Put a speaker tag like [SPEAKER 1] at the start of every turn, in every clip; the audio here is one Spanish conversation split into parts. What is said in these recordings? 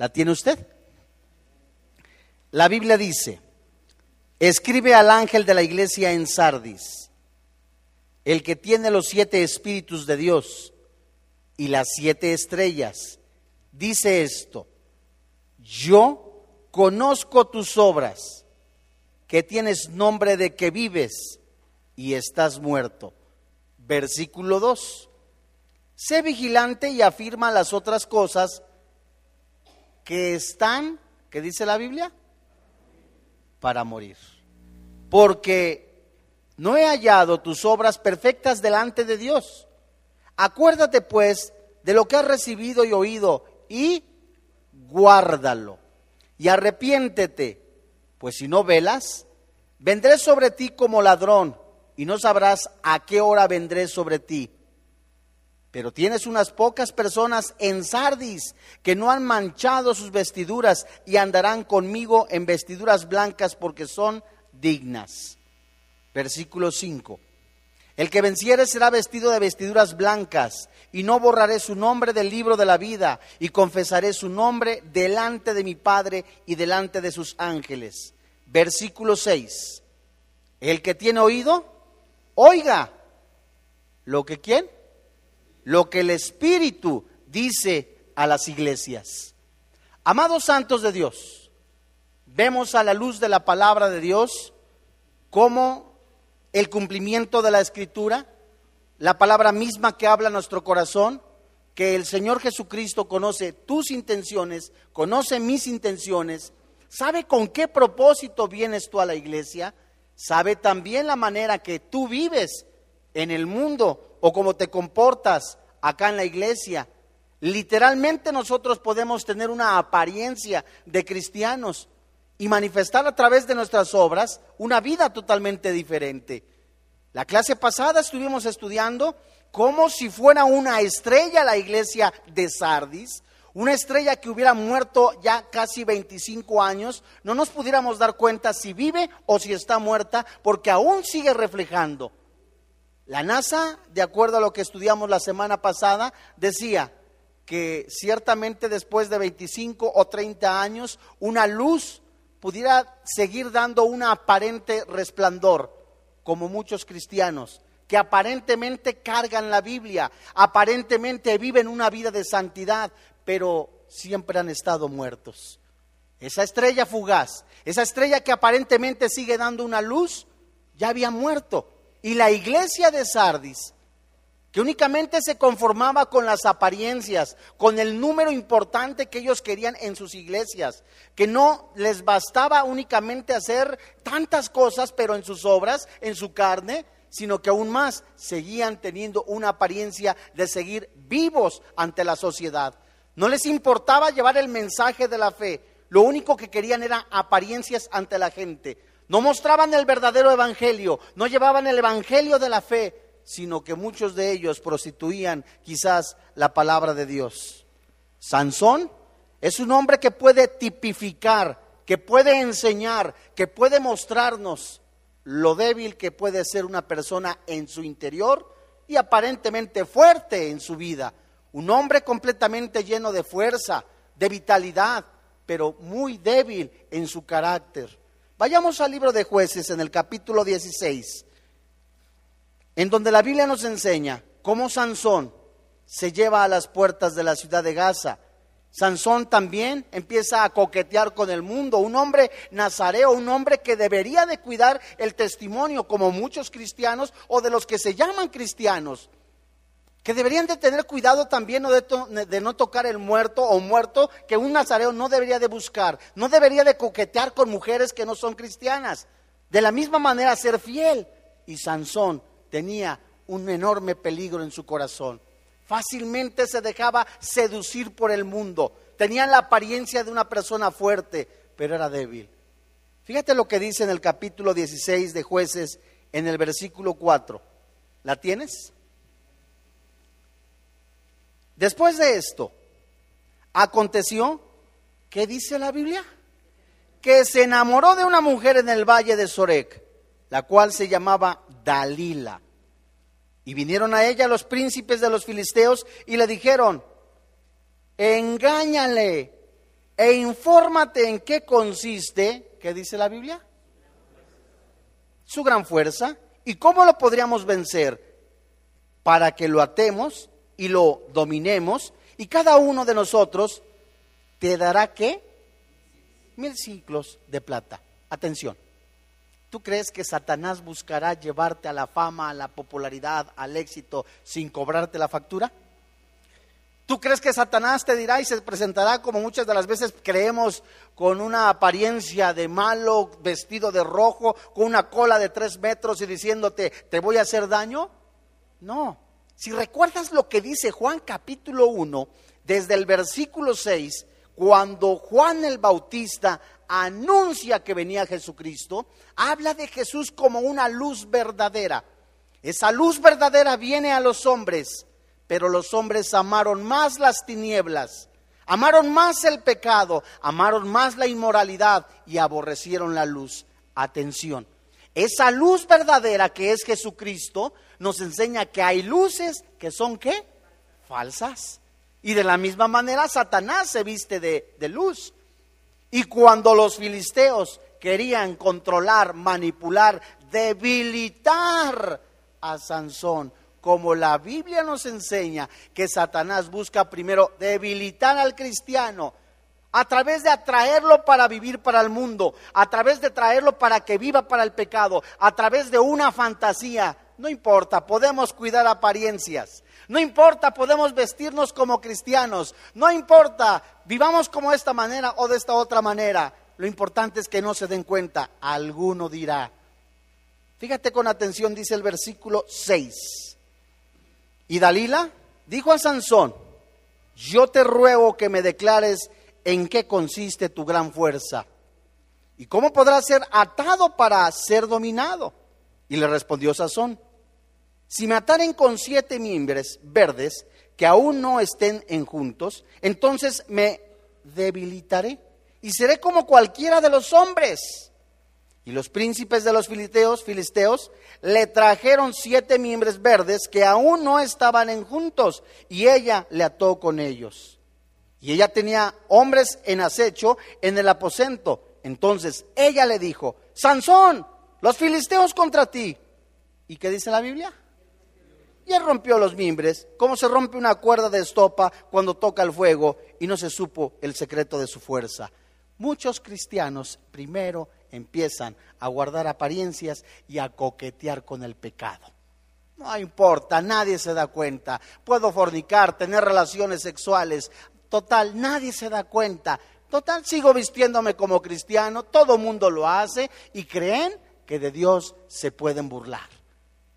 [SPEAKER 1] ¿La tiene usted? La Biblia dice, escribe al ángel de la iglesia en Sardis, el que tiene los siete espíritus de Dios y las siete estrellas, dice esto, yo conozco tus obras, que tienes nombre de que vives y estás muerto. Versículo 2. Sé vigilante y afirma las otras cosas que están, ¿qué dice la Biblia? Para morir. Porque no he hallado tus obras perfectas delante de Dios. Acuérdate pues de lo que has recibido y oído y guárdalo. Y arrepiéntete, pues si no velas, vendré sobre ti como ladrón y no sabrás a qué hora vendré sobre ti. Pero tienes unas pocas personas en Sardis que no han manchado sus vestiduras y andarán conmigo en vestiduras blancas porque son dignas. Versículo 5. El que venciere será vestido de vestiduras blancas y no borraré su nombre del libro de la vida y confesaré su nombre delante de mi Padre y delante de sus ángeles. Versículo 6. El que tiene oído, oiga lo que quién lo que el Espíritu dice a las iglesias. Amados santos de Dios, vemos a la luz de la palabra de Dios como el cumplimiento de la escritura, la palabra misma que habla nuestro corazón, que el Señor Jesucristo conoce tus intenciones, conoce mis intenciones, sabe con qué propósito vienes tú a la iglesia, sabe también la manera que tú vives en el mundo o cómo te comportas acá en la iglesia. Literalmente nosotros podemos tener una apariencia de cristianos y manifestar a través de nuestras obras una vida totalmente diferente. La clase pasada estuvimos estudiando como si fuera una estrella la iglesia de Sardis, una estrella que hubiera muerto ya casi 25 años, no nos pudiéramos dar cuenta si vive o si está muerta, porque aún sigue reflejando la NASA, de acuerdo a lo que estudiamos la semana pasada, decía que ciertamente después de 25 o 30 años, una luz pudiera seguir dando un aparente resplandor, como muchos cristianos, que aparentemente cargan la Biblia, aparentemente viven una vida de santidad, pero siempre han estado muertos. Esa estrella fugaz, esa estrella que aparentemente sigue dando una luz, ya había muerto y la iglesia de Sardis, que únicamente se conformaba con las apariencias, con el número importante que ellos querían en sus iglesias, que no les bastaba únicamente hacer tantas cosas, pero en sus obras, en su carne, sino que aún más seguían teniendo una apariencia de seguir vivos ante la sociedad. No les importaba llevar el mensaje de la fe, lo único que querían era apariencias ante la gente. No mostraban el verdadero evangelio, no llevaban el evangelio de la fe, sino que muchos de ellos prostituían quizás la palabra de Dios. Sansón es un hombre que puede tipificar, que puede enseñar, que puede mostrarnos lo débil que puede ser una persona en su interior y aparentemente fuerte en su vida. Un hombre completamente lleno de fuerza, de vitalidad, pero muy débil en su carácter. Vayamos al libro de jueces en el capítulo 16, en donde la Biblia nos enseña cómo Sansón se lleva a las puertas de la ciudad de Gaza. Sansón también empieza a coquetear con el mundo, un hombre nazareo, un hombre que debería de cuidar el testimonio como muchos cristianos o de los que se llaman cristianos que deberían de tener cuidado también de, no tocar el muerto o muerto que un nazareo no debería de buscar, no debería de coquetear con mujeres que no son cristianas. De la misma manera ser fiel. Y Sansón tenía un enorme peligro en su corazón. Fácilmente se dejaba seducir por el mundo. Tenía la apariencia de una persona fuerte, pero era débil. Fíjate lo que dice en el capítulo 16 de jueces, en el versículo 4. ¿La tienes? Después de esto, aconteció, ¿qué dice la Biblia? Que se enamoró de una mujer en el valle de Sorek, la cual se llamaba Dalila. Y vinieron a ella los príncipes de los filisteos y le dijeron, engáñale, e infórmate en qué consiste, ¿qué dice la Biblia? Su gran fuerza. ¿Y cómo lo podríamos vencer? Para que lo atemos y lo dominemos y cada uno de nosotros te dará qué? Mil ciclos de plata. Atención. ¿Tú crees que Satanás buscará llevarte a la fama, a la popularidad, al éxito sin cobrarte la factura? ¿Tú crees que Satanás te dirá y se presentará como muchas de las veces creemos con una apariencia de malo, vestido de rojo, con una cola de tres metros y diciéndote, te voy a hacer daño? No. Si recuerdas lo que dice Juan capítulo 1, desde el versículo 6, cuando Juan el Bautista anuncia que venía Jesucristo, habla de Jesús como una luz verdadera. Esa luz verdadera viene a los hombres, pero los hombres amaron más las tinieblas, amaron más el pecado, amaron más la inmoralidad y aborrecieron la luz. Atención, esa luz verdadera que es Jesucristo nos enseña que hay luces que son qué? Falsas. Y de la misma manera Satanás se viste de, de luz. Y cuando los filisteos querían controlar, manipular, debilitar a Sansón, como la Biblia nos enseña que Satanás busca primero debilitar al cristiano, a través de atraerlo para vivir para el mundo, a través de traerlo para que viva para el pecado, a través de una fantasía. No importa, podemos cuidar apariencias, no importa, podemos vestirnos como cristianos. No importa, vivamos como de esta manera o de esta otra manera. Lo importante es que no se den cuenta. Alguno dirá. Fíjate con atención, dice el versículo 6. Y Dalila dijo a Sansón, yo te ruego que me declares en qué consiste tu gran fuerza y cómo podrás ser atado para ser dominado. Y le respondió Sansón, si me ataren con siete miembros verdes que aún no estén en juntos, entonces me debilitaré y seré como cualquiera de los hombres. Y los príncipes de los filisteos, filisteos le trajeron siete miembros verdes que aún no estaban en juntos, y ella le ató con ellos. Y ella tenía hombres en acecho en el aposento. Entonces ella le dijo, Sansón, los filisteos contra ti. ¿Y qué dice la Biblia? Y él rompió los mimbres, como se rompe una cuerda de estopa cuando toca el fuego y no se supo el secreto de su fuerza. Muchos cristianos primero empiezan a guardar apariencias y a coquetear con el pecado. No importa, nadie se da cuenta. Puedo fornicar, tener relaciones sexuales. Total, nadie se da cuenta. Total, sigo vistiéndome como cristiano, todo mundo lo hace y creen que de Dios se pueden burlar.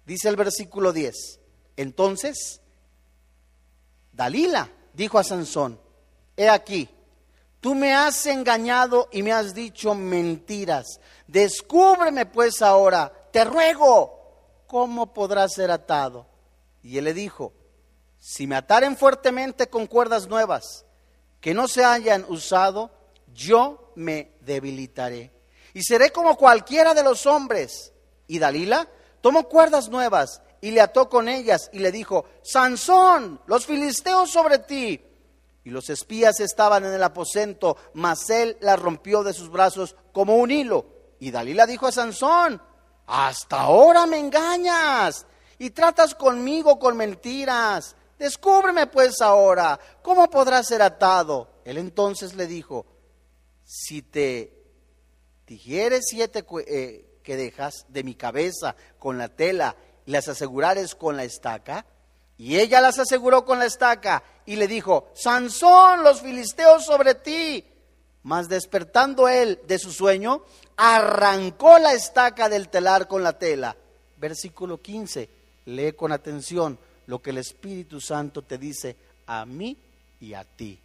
[SPEAKER 1] Dice el versículo 10. Entonces, Dalila dijo a Sansón, he aquí, tú me has engañado y me has dicho mentiras. Descúbreme pues ahora, te ruego, ¿cómo podrás ser atado? Y él le dijo, si me ataren fuertemente con cuerdas nuevas que no se hayan usado, yo me debilitaré y seré como cualquiera de los hombres. Y Dalila tomó cuerdas nuevas y le ató con ellas y le dijo, Sansón, los filisteos sobre ti. Y los espías estaban en el aposento, mas él la rompió de sus brazos como un hilo. Y Dalila dijo a Sansón, hasta ahora me engañas y tratas conmigo con mentiras. Descúbreme pues ahora, ¿cómo podrás ser atado? Él entonces le dijo, si te dijeres siete eh, que dejas de mi cabeza con la tela las asegurares con la estaca. Y ella las aseguró con la estaca y le dijo, Sansón, los filisteos sobre ti. Mas despertando él de su sueño, arrancó la estaca del telar con la tela. Versículo 15, lee con atención lo que el Espíritu Santo te dice a mí y a ti.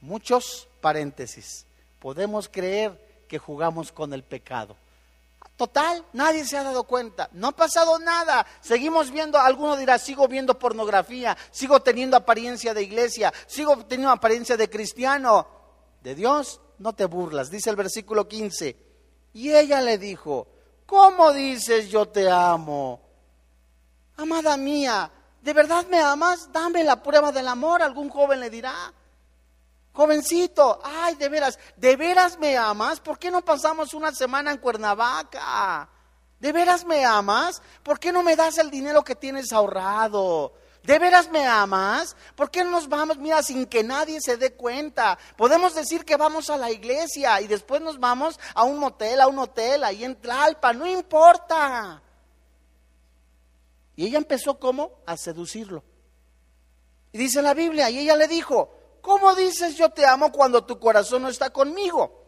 [SPEAKER 1] Muchos paréntesis. Podemos creer que jugamos con el pecado. Total, nadie se ha dado cuenta. No ha pasado nada. Seguimos viendo, alguno dirá, sigo viendo pornografía, sigo teniendo apariencia de iglesia, sigo teniendo apariencia de cristiano. De Dios no te burlas, dice el versículo 15. Y ella le dijo, ¿cómo dices yo te amo? Amada mía, ¿de verdad me amas? Dame la prueba del amor, algún joven le dirá. Jovencito, ay, de veras, de veras me amas. ¿Por qué no pasamos una semana en Cuernavaca? ¿De veras me amas? ¿Por qué no me das el dinero que tienes ahorrado? ¿De veras me amas? ¿Por qué no nos vamos, mira, sin que nadie se dé cuenta? Podemos decir que vamos a la iglesia y después nos vamos a un motel, a un hotel, ahí en Tlalpa, no importa. Y ella empezó como a seducirlo. Y dice la Biblia, y ella le dijo, ¿cómo dices yo te amo cuando tu corazón no está conmigo?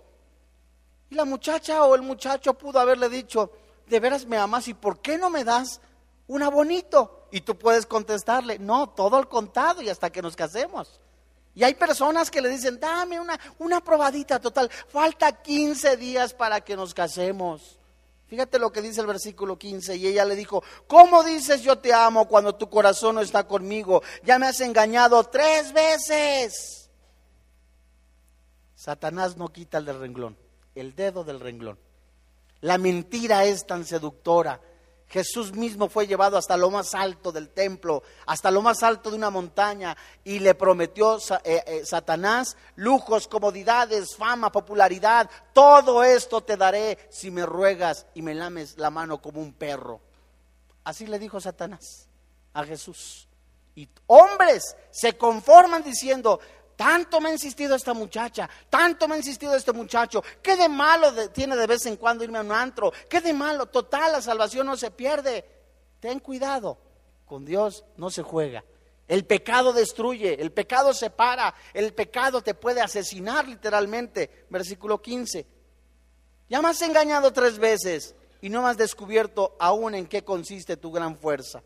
[SPEAKER 1] Y la muchacha o el muchacho pudo haberle dicho, ¿de veras me amas y por qué no me das una bonito? Y tú puedes contestarle, no, todo al contado y hasta que nos casemos. Y hay personas que le dicen, dame una, una probadita total, falta 15 días para que nos casemos. Fíjate lo que dice el versículo 15. Y ella le dijo, ¿cómo dices yo te amo cuando tu corazón no está conmigo? Ya me has engañado tres veces. Satanás no quita el del renglón, el dedo del renglón. La mentira es tan seductora. Jesús mismo fue llevado hasta lo más alto del templo, hasta lo más alto de una montaña, y le prometió eh, eh, Satanás lujos, comodidades, fama, popularidad. Todo esto te daré si me ruegas y me lames la mano como un perro. Así le dijo Satanás a Jesús. Y hombres se conforman diciendo, tanto me ha insistido esta muchacha, tanto me ha insistido este muchacho. ¿Qué de malo tiene de vez en cuando irme a un antro? ¿Qué de malo? Total, la salvación no se pierde. Ten cuidado, con Dios no se juega. El pecado destruye, el pecado separa, el pecado te puede asesinar literalmente. Versículo 15. Ya me has engañado tres veces y no me has descubierto aún en qué consiste tu gran fuerza.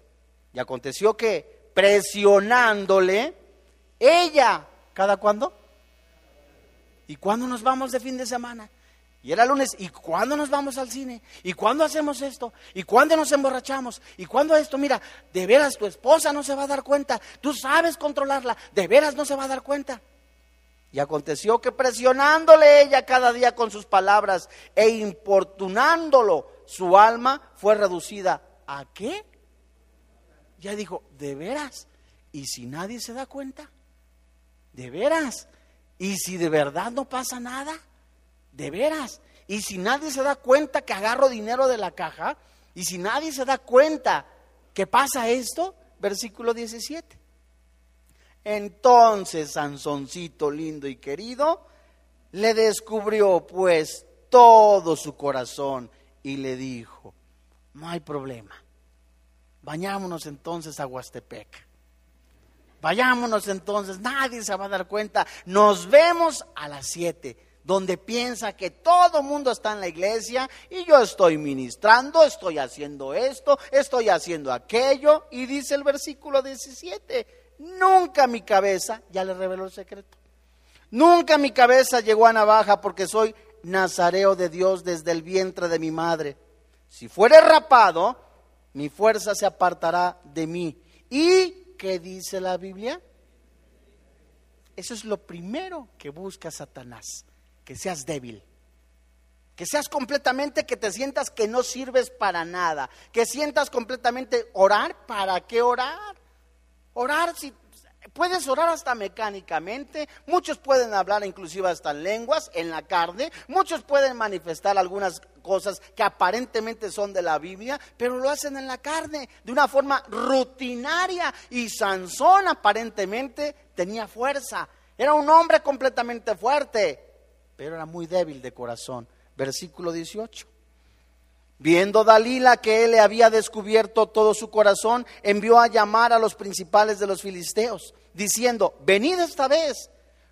[SPEAKER 1] Y aconteció que, presionándole, ella ¿Cada cuándo? ¿Y cuándo nos vamos de fin de semana? Y era lunes, ¿y cuándo nos vamos al cine? ¿Y cuándo hacemos esto? ¿Y cuándo nos emborrachamos? ¿Y cuándo esto? Mira, de veras tu esposa no se va a dar cuenta, tú sabes controlarla, de veras no se va a dar cuenta. Y aconteció que presionándole ella cada día con sus palabras e importunándolo, su alma fue reducida. ¿A qué? Ya dijo, ¿de veras? ¿Y si nadie se da cuenta? ¿De veras? ¿Y si de verdad no pasa nada? ¿De veras? ¿Y si nadie se da cuenta que agarro dinero de la caja? ¿Y si nadie se da cuenta que pasa esto? Versículo 17. Entonces Sansoncito lindo y querido le descubrió pues todo su corazón y le dijo, no hay problema, bañámonos entonces a Huastepec. Vayámonos entonces, nadie se va a dar cuenta. Nos vemos a las siete, donde piensa que todo mundo está en la iglesia y yo estoy ministrando, estoy haciendo esto, estoy haciendo aquello. Y dice el versículo 17, nunca mi cabeza, ya le reveló el secreto, nunca mi cabeza llegó a navaja porque soy nazareo de Dios desde el vientre de mi madre. Si fuere rapado, mi fuerza se apartará de mí. Y ¿qué dice la Biblia? Eso es lo primero que busca Satanás, que seas débil. Que seas completamente, que te sientas que no sirves para nada. Que sientas completamente orar, ¿para qué orar? Orar si puedes orar hasta mecánicamente, muchos pueden hablar inclusive hasta lenguas en la carne, muchos pueden manifestar algunas cosas que aparentemente son de la Biblia, pero lo hacen en la carne de una forma rutinaria y Sansón aparentemente tenía fuerza, era un hombre completamente fuerte, pero era muy débil de corazón. Versículo 18. Viendo Dalila que él le había descubierto todo su corazón, envió a llamar a los principales de los filisteos, diciendo, venid esta vez,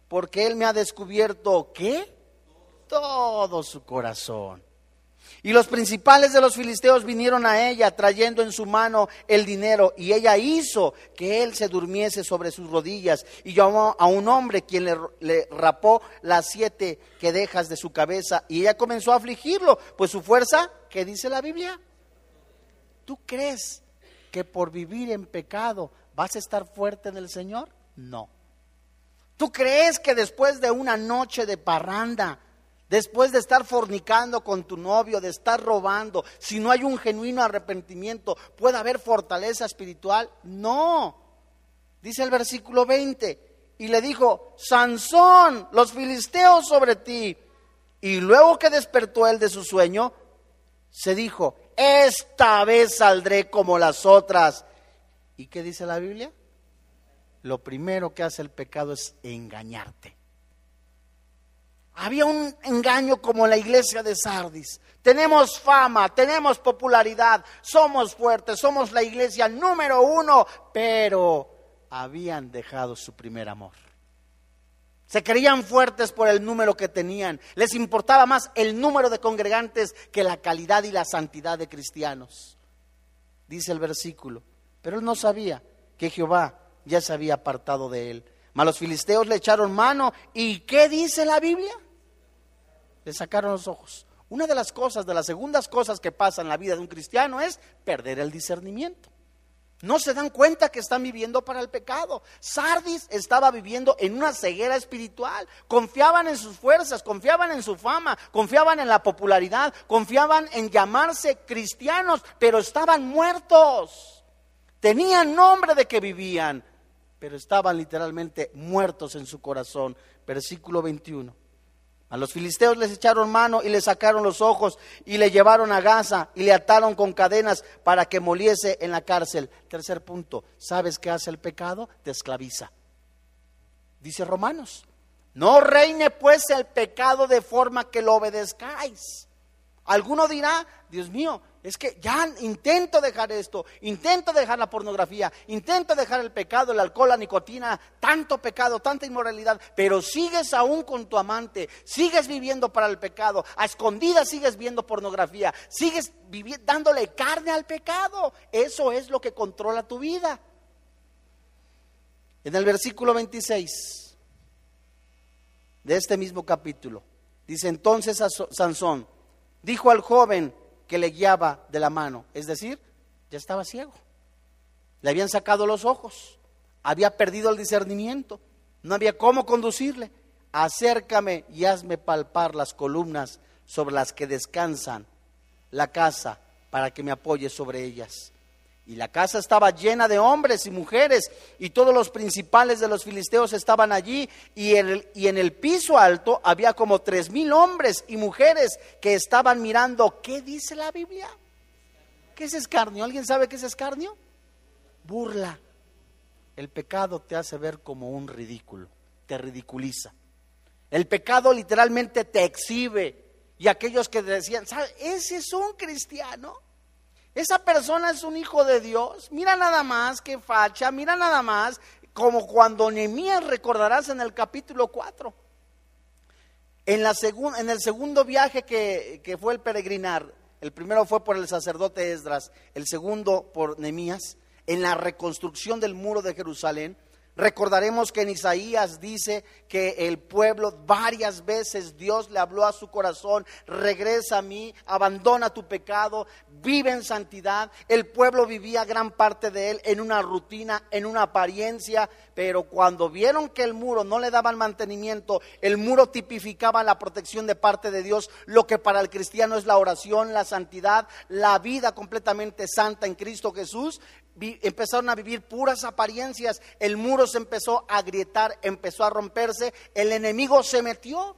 [SPEAKER 1] porque él me ha descubierto, ¿qué? Todo su corazón. Y los principales de los filisteos vinieron a ella trayendo en su mano el dinero y ella hizo que él se durmiese sobre sus rodillas y llamó a un hombre quien le, rapó las siete quedejas de su cabeza y ella comenzó a afligirlo, pues su fuerza, ¿qué dice la Biblia? ¿Tú crees que por vivir en pecado vas a estar fuerte en el Señor? No. ¿Tú crees que después de una noche de parranda Después de estar fornicando con tu novio, de estar robando, si no hay un genuino arrepentimiento, ¿puede haber fortaleza espiritual? No. Dice el versículo 20, y le dijo, Sansón, los filisteos sobre ti. Y luego que despertó él de su sueño, se dijo, esta vez saldré como las otras. ¿Y qué dice la Biblia? Lo primero que hace el pecado es engañarte. Había un engaño como la iglesia de Sardis. Tenemos fama, tenemos popularidad, somos fuertes, somos la iglesia número uno, pero habían dejado su primer amor. Se creían fuertes por el número que tenían. Les importaba más el número de congregantes que la calidad y la santidad de cristianos. Dice el versículo. Pero él no sabía que Jehová ya se había apartado de él. Mas los filisteos le echaron mano. ¿Y qué dice la Biblia? Le sacaron los ojos. Una de las cosas, de las segundas cosas que pasa en la vida de un cristiano es perder el discernimiento. No se dan cuenta que están viviendo para el pecado. Sardis estaba viviendo en una ceguera espiritual. Confiaban en sus fuerzas, confiaban en su fama, confiaban en la popularidad, confiaban en llamarse cristianos, pero estaban muertos. Tenían nombre de que vivían, pero estaban literalmente muertos en su corazón. Versículo 21. A los filisteos les echaron mano y le sacaron los ojos y le llevaron a Gaza y le ataron con cadenas para que moliese en la cárcel. Tercer punto, ¿sabes qué hace el pecado? Te esclaviza. Dice Romanos, no reine pues el pecado de forma que lo obedezcáis. Alguno dirá, Dios mío, es que ya intento dejar esto, intento dejar la pornografía, intento dejar el pecado, el alcohol, la nicotina, tanto pecado, tanta inmoralidad, pero sigues aún con tu amante, sigues viviendo para el pecado, a escondidas sigues viendo pornografía, sigues dándole carne al pecado. Eso es lo que controla tu vida. En el versículo 26 de este mismo capítulo, dice entonces a Sansón, dijo al joven, que le guiaba de la mano. Es decir, ya estaba ciego. Le habían sacado los ojos. Había perdido el discernimiento. No había cómo conducirle. Acércame y hazme palpar las columnas sobre las que descansan la casa para que me apoye sobre ellas. Y la casa estaba llena de hombres y mujeres, y todos los principales de los filisteos estaban allí, y en el, y en el piso alto había como tres mil hombres y mujeres que estaban mirando. ¿Qué dice la Biblia? ¿Qué es escarnio? ¿Alguien sabe qué es escarnio? Burla. El pecado te hace ver como un ridículo, te ridiculiza. El pecado literalmente te exhibe. Y aquellos que decían, ¿sabe? Ese es un cristiano. Esa persona es un hijo de Dios. Mira nada más qué facha, mira nada más como cuando Nehemías recordarás en el capítulo 4. En, la en el segundo viaje que, que, fue el peregrinar, el primero fue por el sacerdote Esdras, el segundo por Nehemías, en la reconstrucción del muro de Jerusalén, Recordaremos que en Isaías dice que el pueblo varias veces Dios le habló a su corazón, regresa a mí, abandona tu pecado, vive en santidad. El pueblo vivía gran parte de él en una rutina, en una apariencia, pero cuando vieron que el muro no le daban mantenimiento, el muro tipificaba la protección de parte de Dios, lo que para el cristiano es la oración, la santidad, la vida completamente santa en Cristo Jesús, empezaron a vivir puras apariencias, el muro se empezó a agrietar, empezó a romperse, el enemigo se metió.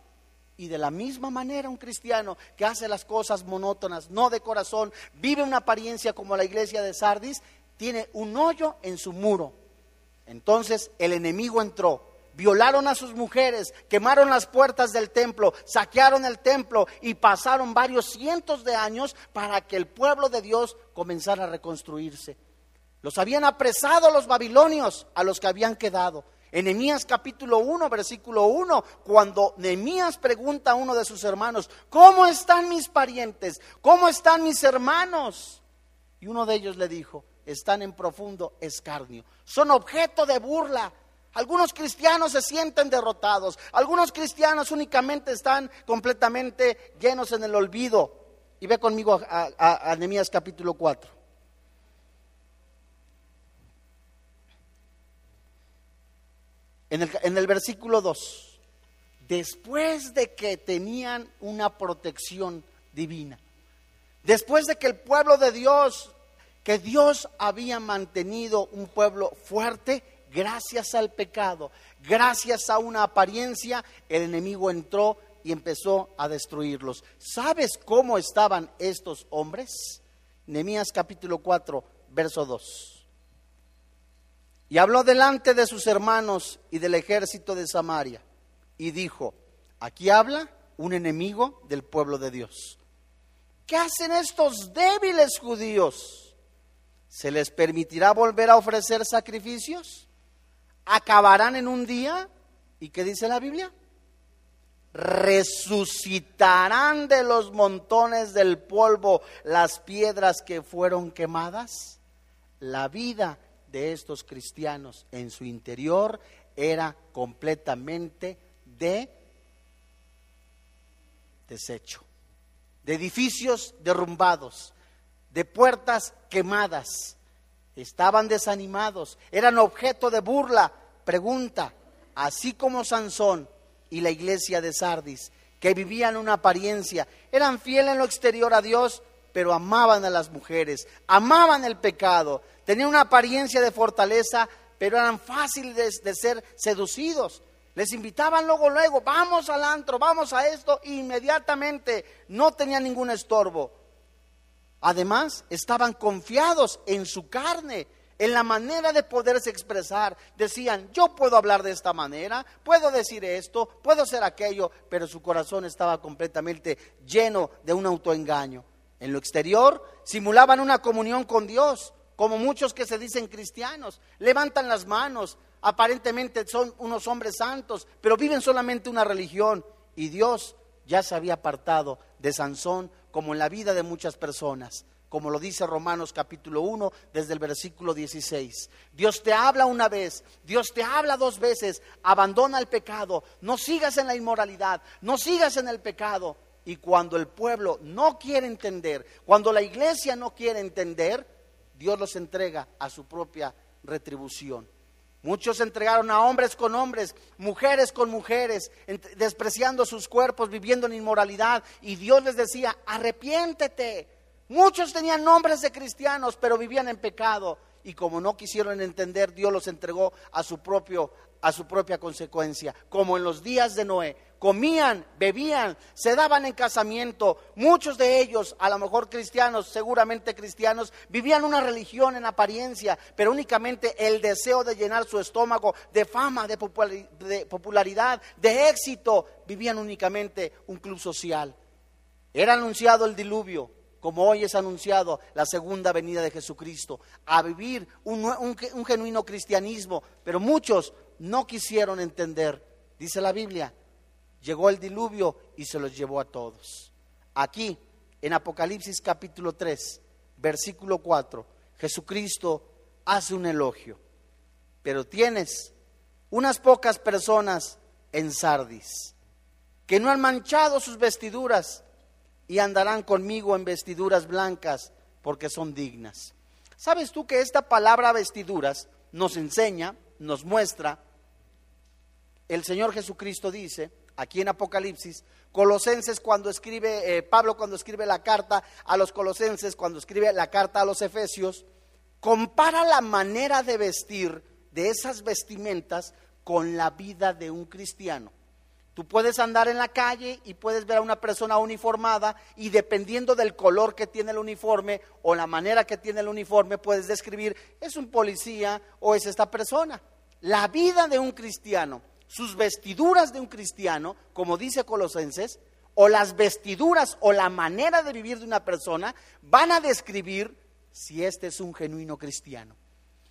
[SPEAKER 1] Y de la misma manera un cristiano que hace las cosas monótonas, no de corazón, vive una apariencia como la iglesia de Sardis, tiene un hoyo en su muro. Entonces el enemigo entró, violaron a sus mujeres, quemaron las puertas del templo, saquearon el templo y pasaron varios cientos de años para que el pueblo de Dios comenzara a reconstruirse. Los habían apresado los babilonios a los que habían quedado. En Nehemías capítulo 1, versículo 1, cuando Nehemías pregunta a uno de sus hermanos, ¿cómo están mis parientes? ¿Cómo están mis hermanos? Y uno de ellos le dijo, están en profundo escarnio, son objeto de burla. Algunos cristianos se sienten derrotados, algunos cristianos únicamente están completamente llenos en el olvido. Y ve conmigo a, a, Nehemías capítulo 4. En el, versículo 2, después de que tenían una protección divina, después de que el pueblo de Dios, que Dios había mantenido un pueblo fuerte, gracias al pecado, gracias a una apariencia, el enemigo entró y empezó a destruirlos. ¿Sabes cómo estaban estos hombres? Nehemías capítulo 4, verso 2. Y habló delante de sus hermanos y del ejército de Samaria y dijo, aquí habla un enemigo del pueblo de Dios. ¿Qué hacen estos débiles judíos? ¿Se les permitirá volver a ofrecer sacrificios? ¿Acabarán en un día? ¿Y qué dice la Biblia? resucitarán de los montones del polvo las piedras que fueron quemadas. La vida de estos cristianos en su interior era completamente de desecho, de edificios derrumbados, de puertas quemadas. Estaban desanimados, eran objeto de burla. Pregunta, así como Sansón, y la iglesia de Sardis, que vivían una apariencia, eran fieles en lo exterior a Dios, pero amaban a las mujeres, amaban el pecado, tenían una apariencia de fortaleza, pero eran fáciles de, ser seducidos. Les invitaban luego, luego, vamos al antro, vamos a esto, e inmediatamente no tenían ningún estorbo. Además, estaban confiados en su carne, en la manera de poderse expresar. Decían, yo puedo hablar de esta manera, puedo decir esto, puedo hacer aquello, pero su corazón estaba completamente lleno de un autoengaño. En lo exterior simulaban una comunión con Dios, como muchos que se dicen cristianos. Levantan las manos, aparentemente son unos hombres santos, pero viven solamente una religión. Y Dios ya se había apartado de Sansón, como en la vida de muchas personas como lo dice Romanos capítulo 1 desde el versículo 16. Dios te habla una vez, Dios te habla dos veces, abandona el pecado, no sigas en la inmoralidad, no sigas en el pecado. Y cuando el pueblo no quiere entender, cuando la iglesia no quiere entender, Dios los entrega a su propia retribución. Muchos entregaron a hombres con hombres, mujeres con mujeres, despreciando sus cuerpos, viviendo en inmoralidad. Y Dios les decía, arrepiéntete, Muchos tenían nombres de cristianos, pero vivían en pecado. Y como no quisieron entender, Dios los entregó a su, propio, a su propia consecuencia. Como en los días de Noé. Comían, bebían, se daban en casamiento. Muchos de ellos, a lo mejor cristianos, seguramente cristianos, vivían una religión en apariencia, pero únicamente el deseo de llenar su estómago de fama, de popularidad, de éxito. Vivían únicamente un club social. Era anunciado el diluvio como hoy es anunciado la segunda venida de Jesucristo, a vivir un, genuino cristianismo, pero muchos no quisieron entender. Dice la Biblia, llegó el diluvio y se los llevó a todos. Aquí, en Apocalipsis capítulo 3, versículo 4, Jesucristo hace un elogio, pero tienes unas pocas personas en Sardis que no han manchado sus vestiduras y andarán conmigo en vestiduras blancas porque son dignas. ¿Sabes tú que esta palabra vestiduras nos enseña, nos muestra, el Señor Jesucristo dice, aquí en Apocalipsis, Colosenses cuando escribe, eh, Pablo cuando escribe la carta a los Colosenses, cuando escribe la carta a los Efesios, compara la manera de vestir de esas vestimentas con la vida de un cristiano. Tú puedes andar en la calle y puedes ver a una persona uniformada y dependiendo del color que tiene el uniforme o la manera que tiene el uniforme, puedes describir, es un policía o es esta persona. La vida de un cristiano, sus vestiduras de un cristiano, como dice Colosenses, o las vestiduras o la manera de vivir de una persona, van a describir si este es un genuino cristiano.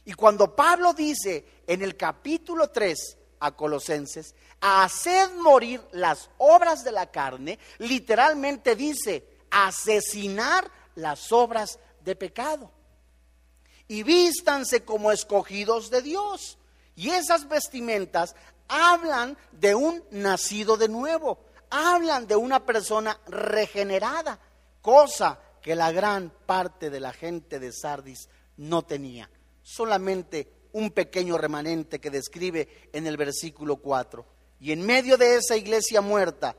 [SPEAKER 1] Y cuando Pablo dice en el capítulo 3, a Colosenses, a hacer morir las obras de la carne, literalmente dice, asesinar las obras de pecado. Y vístanse como escogidos de Dios. Y esas vestimentas hablan de un nacido de nuevo, hablan de una persona regenerada, cosa que la gran parte de la gente de Sardis no tenía. Solamente un pequeño remanente que describe en el versículo 4. Y en medio de esa iglesia muerta,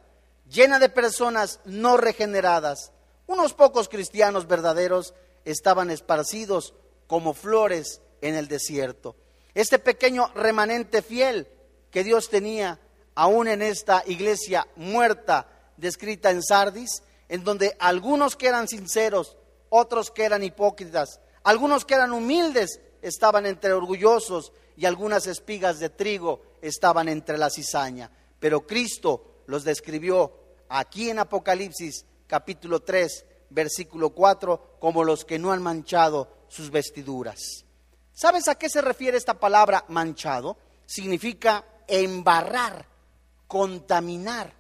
[SPEAKER 1] llena de personas no regeneradas, unos pocos cristianos verdaderos estaban esparcidos como flores en el desierto. Este pequeño remanente fiel que Dios tenía aún en esta iglesia muerta descrita en Sardis, en donde algunos que eran sinceros, otros que eran hipócritas, algunos que eran humildes estaban entre orgullosos y algunas espigas de trigo estaban entre la cizaña. Pero Cristo los describió aquí en Apocalipsis capítulo 3, versículo 4, como los que no han manchado sus vestiduras. ¿Sabes a qué se refiere esta palabra manchado? Significa embarrar, contaminar.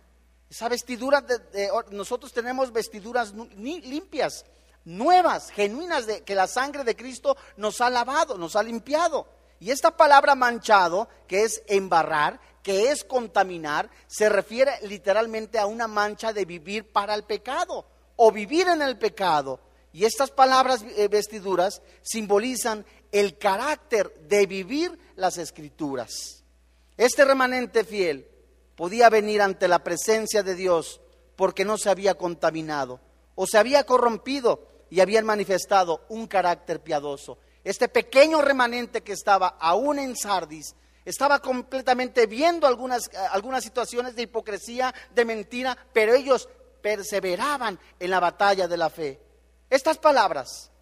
[SPEAKER 1] Esa vestidura, de, nosotros tenemos vestiduras limpias, nuevas, genuinas, de, que la sangre de Cristo nos ha lavado, nos ha limpiado. Y esta palabra manchado, que es embarrar, que es contaminar, se refiere literalmente a una mancha de vivir para el pecado o vivir en el pecado. Y estas palabras eh, vestiduras simbolizan el carácter de vivir las escrituras. Este remanente fiel podía venir ante la presencia de Dios porque no se había contaminado o se había corrompido y habían manifestado un carácter piadoso. Este pequeño remanente que estaba aún en Sardis estaba completamente viendo algunas, algunas situaciones de hipocresía, de mentira, pero ellos perseveraban en la batalla de la fe. Estas palabras,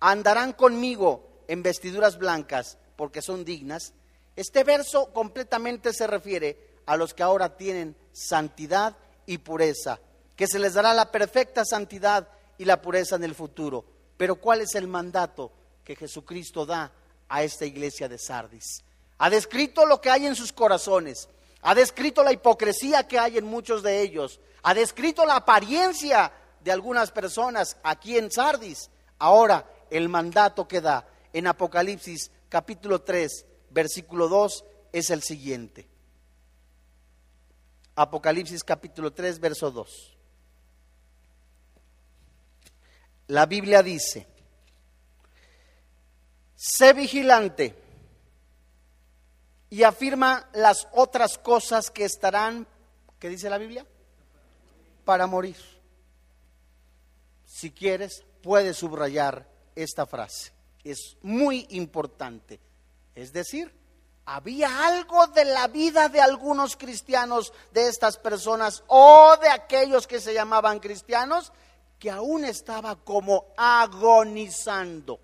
[SPEAKER 1] andarán conmigo en vestiduras blancas porque son dignas, este verso completamente se refiere a los que ahora tienen santidad y pureza, que se les dará la perfecta santidad y la pureza en el futuro. Pero ¿cuál es el mandato que Jesucristo da a esta iglesia de Sardis? Ha descrito lo que hay en sus corazones, ha descrito la hipocresía que hay en muchos de ellos, ha descrito la apariencia de algunas personas aquí en Sardis. Ahora, el mandato que da en Apocalipsis capítulo 3, versículo 2 es el siguiente. Apocalipsis capítulo 3, verso 2. La Biblia dice, sé vigilante y afirma las otras cosas que estarán, ¿qué dice la Biblia? Para morir. Si quieres, puedes subrayar esta frase. Es muy importante. Es decir, había algo de la vida de algunos cristianos, de estas personas o de aquellos que se llamaban cristianos, que aún estaba como agonizando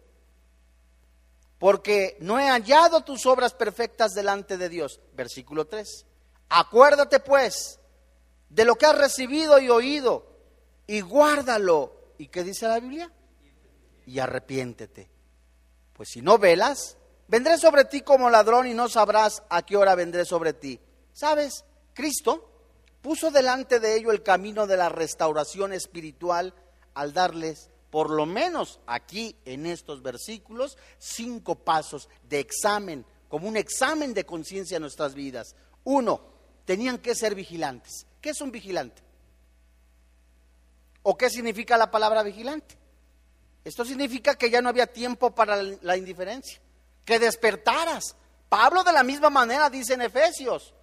[SPEAKER 1] porque no he hallado tus obras perfectas delante de Dios. Versículo 3. Acuérdate pues de lo que has recibido y oído y guárdalo. ¿Y qué dice la Biblia? Y arrepiéntete. Pues si no velas, vendré sobre ti como ladrón y no sabrás a qué hora vendré sobre ti. ¿Sabes? Cristo puso delante de ello el camino de la restauración espiritual al darles por lo menos aquí en estos versículos, cinco pasos de examen, como un examen de conciencia en nuestras vidas. Uno, tenían que ser vigilantes. ¿Qué es un vigilante? ¿O qué significa la palabra vigilante? Esto significa que ya no había tiempo para la indiferencia, que despertaras. Pablo de la misma manera dice en Efesios,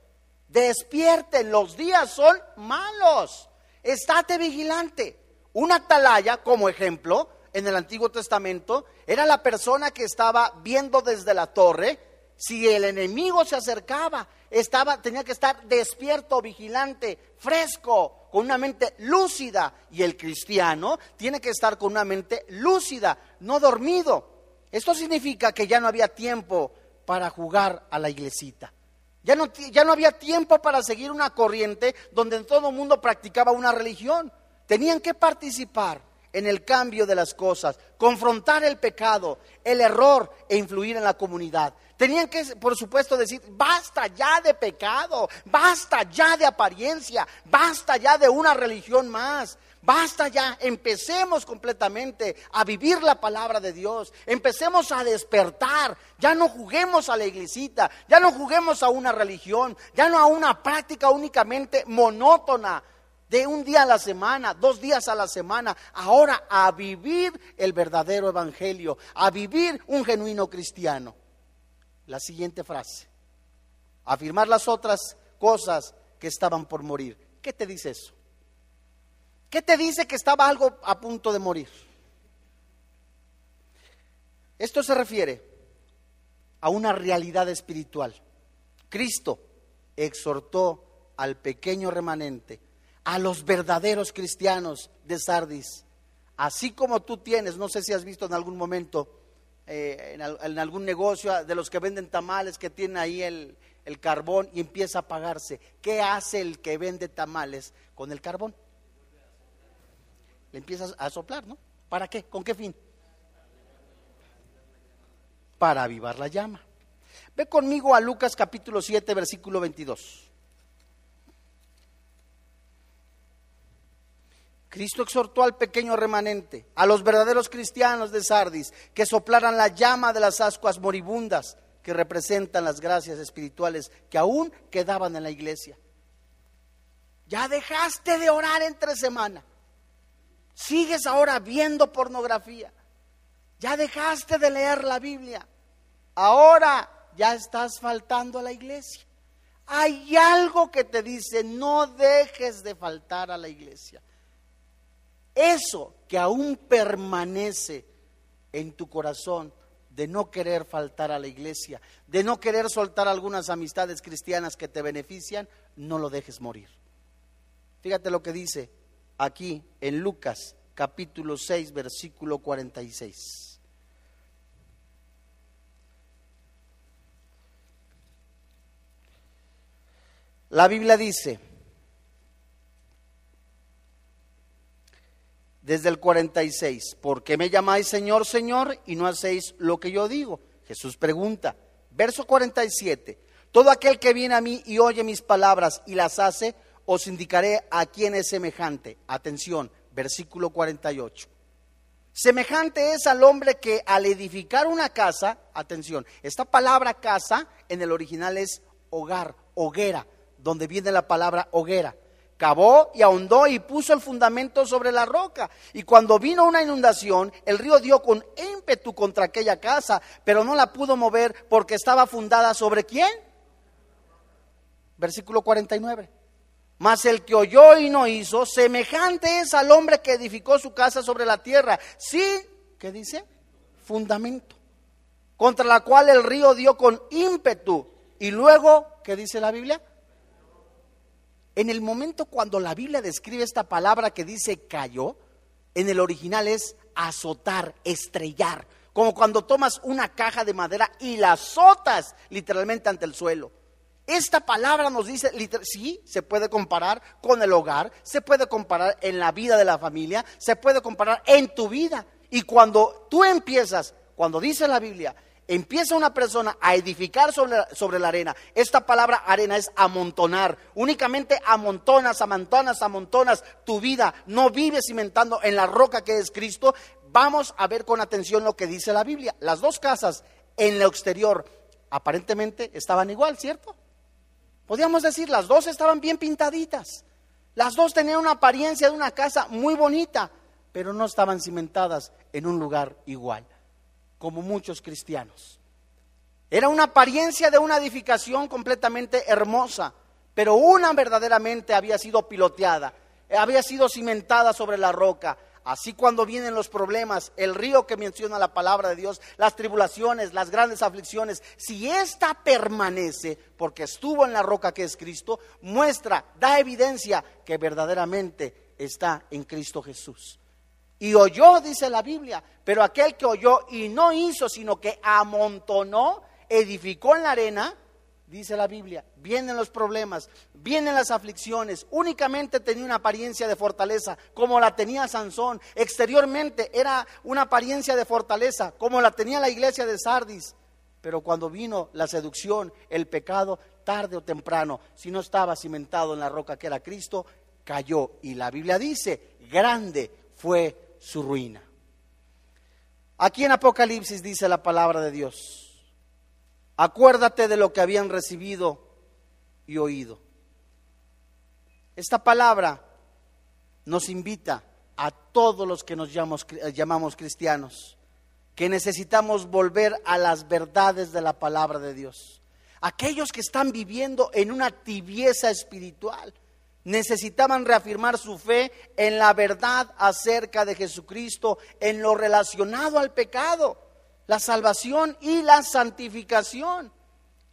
[SPEAKER 1] despierten, los días son malos, estate vigilante. Un atalaya, como ejemplo, en el Antiguo Testamento, era la persona que estaba viendo desde la torre si el enemigo se acercaba. Estaba, tenía que estar despierto, vigilante, fresco, con una mente lúcida. Y el cristiano tiene que estar con una mente lúcida, no dormido. Esto significa que ya no había tiempo para jugar a la iglesita. Ya no, ya no había tiempo para seguir una corriente donde todo el mundo practicaba una religión. Tenían que participar en el cambio de las cosas, confrontar el pecado, el error e influir en la comunidad. Tenían que, por supuesto, decir, basta ya de pecado, basta ya de apariencia, basta ya de una religión más. Basta ya, empecemos completamente a vivir la palabra de Dios, empecemos a despertar, ya no juguemos a la iglesita, ya no juguemos a una religión, ya no a una práctica únicamente monótona, de un día a la semana, dos días a la semana, ahora a vivir el verdadero evangelio, a vivir un genuino cristiano. La siguiente frase, afirmar las otras cosas que estaban por morir. ¿Qué te dice eso? ¿Qué te dice que estaba algo a punto de morir? Esto se refiere a una realidad espiritual. Cristo exhortó al pequeño remanente, a los verdaderos cristianos de Sardis, así como tú tienes, no sé si has visto en algún momento, eh, en, algún negocio de los que venden tamales que tienen ahí el, el carbón y empieza a pagarse. ¿Qué hace el que vende tamales con el carbón? Le empieza a soplar, ¿no? ¿Para qué? ¿Con qué fin? Para avivar la llama. Ve conmigo a Lucas capítulo 7, versículo 22. Cristo exhortó al pequeño remanente, a los verdaderos cristianos de Sardis, que soplaran la llama de las ascuas moribundas que representan las gracias espirituales que aún quedaban en la iglesia. Ya dejaste de orar entre semana. Sigues ahora viendo pornografía. Ya dejaste de leer la Biblia. Ahora ya estás faltando a la iglesia. Hay algo que te dice, no dejes de faltar a la iglesia. Eso que aún permanece en tu corazón de no querer faltar a la iglesia, de no querer soltar algunas amistades cristianas que te benefician, no lo dejes morir. Fíjate lo que dice aquí en Lucas capítulo 6, versículo 46. La Biblia dice, desde el 46, ¿por qué me llamáis Señor, Señor y no hacéis lo que yo digo? Jesús pregunta, verso 47, todo aquel que viene a mí y oye mis palabras y las hace, os indicaré a quién es semejante. Atención, versículo 48. Semejante es al hombre que al edificar una casa, atención, esta palabra casa en el original es hogar, hoguera, donde viene la palabra hoguera. Cavó y ahondó y puso el fundamento sobre la roca. Y cuando vino una inundación, el río dio con ímpetu contra aquella casa, pero no la pudo mover porque estaba fundada sobre quién? Versículo 49. Mas el que oyó y no hizo, semejante es al hombre que edificó su casa sobre la tierra. Sí, ¿qué dice? Fundamento. Contra la cual el río dio con ímpetu. Y luego, ¿qué dice la Biblia? En el momento cuando la Biblia describe esta palabra que dice cayó, en el original es azotar, estrellar, como cuando tomas una caja de madera y la azotas literalmente ante el suelo. Esta palabra nos dice, sí, se puede comparar con el hogar, se puede comparar en la vida de la familia, se puede comparar en tu vida. Y cuando tú empiezas, cuando dice la Biblia, empieza una persona a edificar sobre, la arena, esta palabra arena es amontonar, únicamente amontonas, amontonas, amontonas tu vida, no vives cimentando en la roca que es Cristo, vamos a ver con atención lo que dice la Biblia. Las dos casas en lo exterior aparentemente estaban igual, ¿cierto? Podríamos decir, las dos estaban bien pintaditas. Las dos tenían una apariencia de una casa muy bonita, pero no estaban cimentadas en un lugar igual, como muchos cristianos. Era una apariencia de una edificación completamente hermosa, pero una verdaderamente había sido piloteada, había sido cimentada sobre la roca, Así cuando vienen los problemas, el río que menciona la palabra de Dios, las tribulaciones, las grandes aflicciones, si ésta permanece, porque estuvo en la roca que es Cristo, muestra, da evidencia que verdaderamente está en Cristo Jesús. Y oyó, dice la Biblia, pero aquel que oyó y no hizo, sino que amontonó, edificó en la arena, dice la Biblia, vienen los problemas, vienen las aflicciones, únicamente tenía una apariencia de fortaleza, como la tenía Sansón, exteriormente era una apariencia de fortaleza, como la tenía la iglesia de Sardis, pero cuando vino la seducción, el pecado, tarde o temprano, si no estaba cimentado en la roca que era Cristo, cayó. Y la Biblia dice, grande fue su ruina. Aquí en Apocalipsis dice la palabra de Dios acuérdate de lo que habían recibido y oído. Esta palabra nos invita a todos los que nos llamamos, llamamos cristianos, que necesitamos volver a las verdades de la palabra de Dios. Aquellos que están viviendo en una tibieza espiritual necesitaban reafirmar su fe en la verdad acerca de Jesucristo, en lo relacionado al pecado. La salvación y la santificación.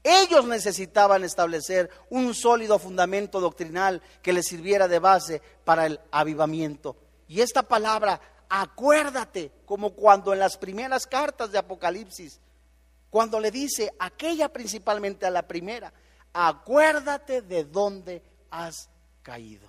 [SPEAKER 1] Ellos necesitaban establecer un sólido fundamento doctrinal que les sirviera de base para el avivamiento. Y esta palabra, acuérdate, como cuando en las primeras cartas de Apocalipsis, cuando le dice aquella principalmente a la primera, acuérdate de dónde has caído.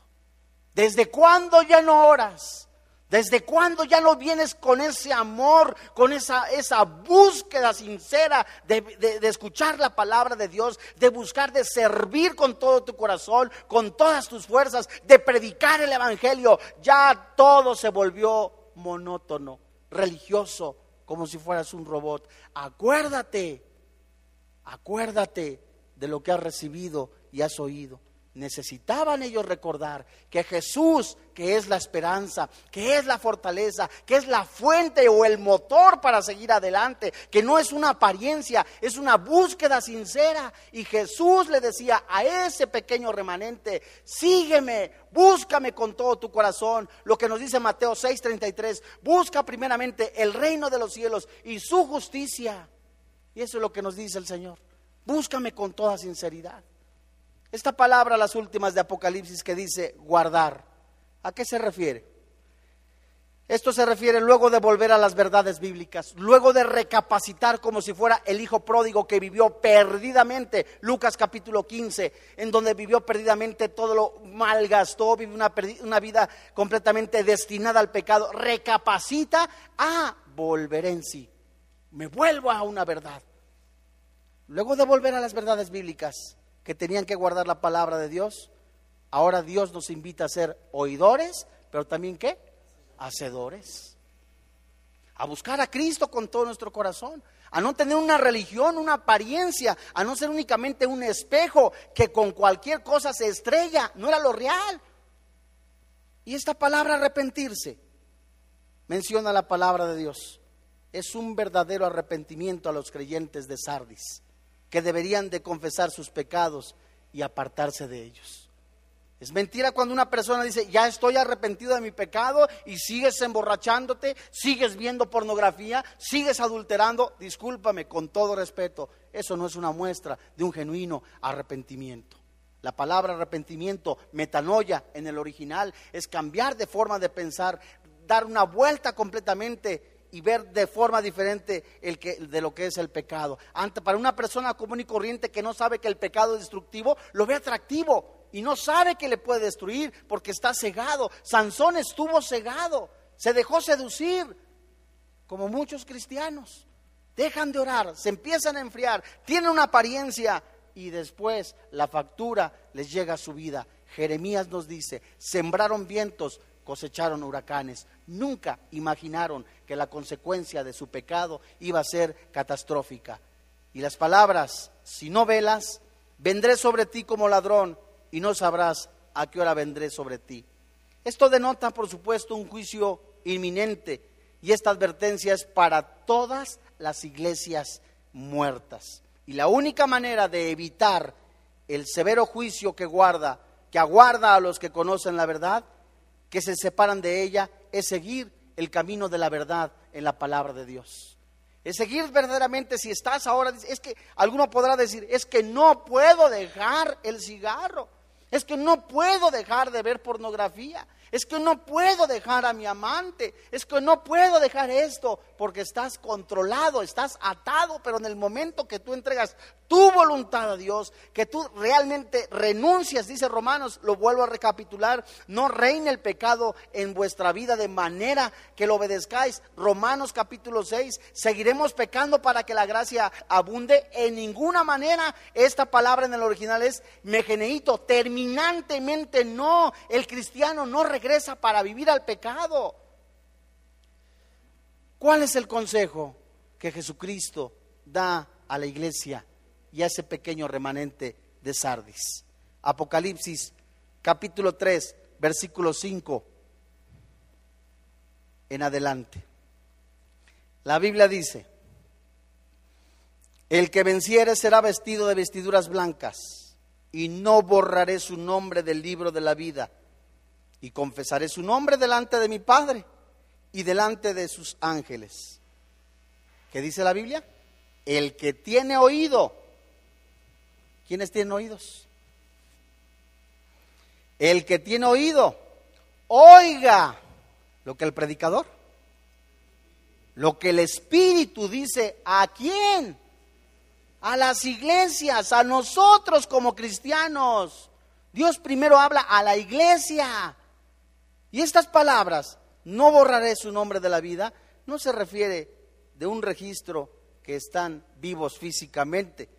[SPEAKER 1] ¿Desde cuándo ya no oras? ¿Desde cuándo ya no vienes con ese amor, con esa, esa búsqueda sincera de, de, escuchar la palabra de Dios, de buscar, de servir con todo tu corazón, con todas tus fuerzas, de predicar el Evangelio? Ya todo se volvió monótono, religioso, como si fueras un robot. Acuérdate, acuérdate de lo que has recibido y has oído necesitaban ellos recordar que Jesús, que es la esperanza, que es la fortaleza, que es la fuente o el motor para seguir adelante, que no es una apariencia, es una búsqueda sincera. Y Jesús le decía a ese pequeño remanente, sígueme, búscame con todo tu corazón. Lo que nos dice Mateo 6:33, busca primeramente el reino de los cielos y su justicia. Y eso es lo que nos dice el Señor. Búscame con toda sinceridad. Esta palabra, las últimas de Apocalipsis que dice guardar, ¿a qué se refiere? Esto se refiere luego de volver a las verdades bíblicas, luego de recapacitar como si fuera el hijo pródigo que vivió perdidamente, Lucas capítulo 15, en donde vivió perdidamente, todo lo malgastó, vivió una, una vida completamente destinada al pecado, recapacita a volver en sí, me vuelvo a una verdad. Luego de volver a las verdades bíblicas, que tenían que guardar la palabra de Dios, ahora Dios nos invita a ser oidores, pero también qué? Hacedores. A buscar a Cristo con todo nuestro corazón, a no tener una religión, una apariencia, a no ser únicamente un espejo que con cualquier cosa se estrella, no era lo real. Y esta palabra arrepentirse menciona la palabra de Dios. Es un verdadero arrepentimiento a los creyentes de Sardis que deberían de confesar sus pecados y apartarse de ellos. Es mentira cuando una persona dice, ya estoy arrepentido de mi pecado y sigues emborrachándote, sigues viendo pornografía, sigues adulterando. Discúlpame con todo respeto, eso no es una muestra de un genuino arrepentimiento. La palabra arrepentimiento, metanoia en el original, es cambiar de forma de pensar, dar una vuelta completamente y ver de forma diferente el que, de lo que es el pecado. Ante, para una persona común y corriente que no sabe que el pecado es destructivo, lo ve atractivo y no sabe que le puede destruir porque está cegado. Sansón estuvo cegado, se dejó seducir, como muchos cristianos. Dejan de orar, se empiezan a enfriar, tienen una apariencia y después la factura les llega a su vida. Jeremías nos dice, sembraron vientos, cosecharon huracanes. Nunca imaginaron que la consecuencia de su pecado iba a ser catastrófica. Y las palabras, si no velas, vendré sobre ti como ladrón y no sabrás a qué hora vendré sobre ti. Esto denota, por supuesto, un juicio inminente y esta advertencia es para todas las iglesias muertas. Y la única manera de evitar el severo juicio que guarda, que aguarda a los que conocen la verdad, que se separan de ella es seguir el camino de la verdad en la palabra de Dios. Es seguir verdaderamente, si estás ahora, es que alguno podrá decir, es que no puedo dejar el cigarro, es que no puedo dejar de ver pornografía, es que no puedo dejar a mi amante, es que no puedo dejar esto porque estás controlado, estás atado, pero en el momento que tú entregas tu voluntad a Dios, que tú realmente renuncias, dice Romanos, lo vuelvo a recapitular, no reine el pecado en vuestra vida de manera que lo obedezcáis. Romanos capítulo 6, seguiremos pecando para que la gracia abunde. En ninguna manera esta palabra en el original es megeneito, terminantemente no, el cristiano no regresa para vivir al pecado. ¿Cuál es el consejo que Jesucristo da a la iglesia y a ese pequeño remanente de Sardis? Apocalipsis capítulo 3, versículo 5 en adelante. La Biblia dice, el que venciere será vestido de vestiduras blancas y no borraré su nombre del libro de la vida y confesaré su nombre delante de mi Padre y delante de sus ángeles. ¿Qué dice la Biblia? El que tiene oído. ¿Quiénes tienen oídos? El que tiene oído, oiga lo que el predicador, lo que el Espíritu dice, ¿a quién? A las iglesias, a nosotros como cristianos. Dios primero habla a la iglesia. Y estas palabras, no borraré su nombre de la vida, no se refiere de un registro que están vivos físicamente.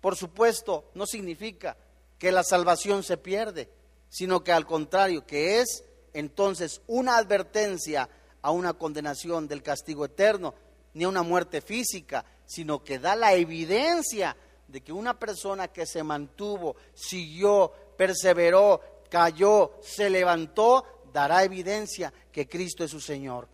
[SPEAKER 1] Por supuesto, no significa que la salvación se pierde, sino que al contrario, que es entonces una advertencia a una condenación del castigo eterno, ni a una muerte física, sino que da la evidencia de que una persona que se mantuvo, siguió, perseveró, cayó, se levantó, dará evidencia que Cristo es su Señor.